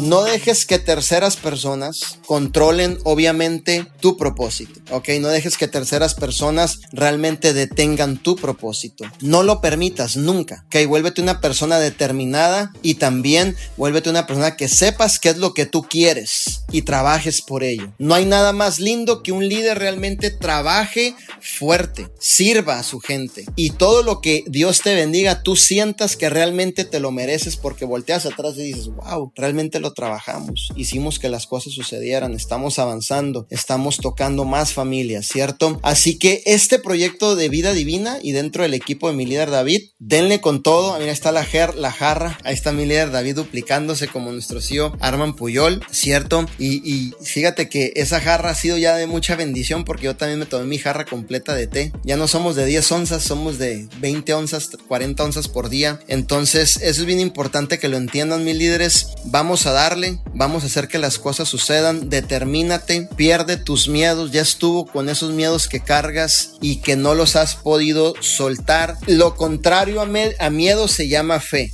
No dejes que terceras personas controlen obviamente tu propósito, ¿ok? No dejes que terceras personas realmente detengan tu propósito. No lo permitas nunca, ¿ok? Vuélvete una persona determinada y también vuélvete una persona que sepas qué es lo que tú quieres y trabajes por ello. No hay nada más lindo que un líder realmente trabaje fuerte, sirva a su gente y todo lo que Dios te bendiga, tú sientas que realmente te lo mereces porque volteas atrás y dices, wow, realmente lo trabajamos, hicimos que las cosas sucedieran, estamos avanzando, estamos tocando más familias, ¿cierto? Así que este proyecto de vida divina y dentro del equipo de mi líder David, denle con todo. Mira, está la, la jarra, ahí está mi líder David duplicándose como nuestro CEO Arman Puyol, ¿cierto? Y, y fíjate que esa jarra ha sido ya de mucha bendición porque yo también me tomé mi jarra completa de té. Ya no somos de 10 onzas, somos de 20 onzas, 40 onzas por día. Entonces, eso es bien importante que lo entiendan mis líderes. Vamos a darle, vamos a hacer que las cosas sucedan, determínate, pierde tus miedos, ya estuvo con esos miedos que cargas y que no los has podido soltar. Lo contrario a, a miedo se llama fe.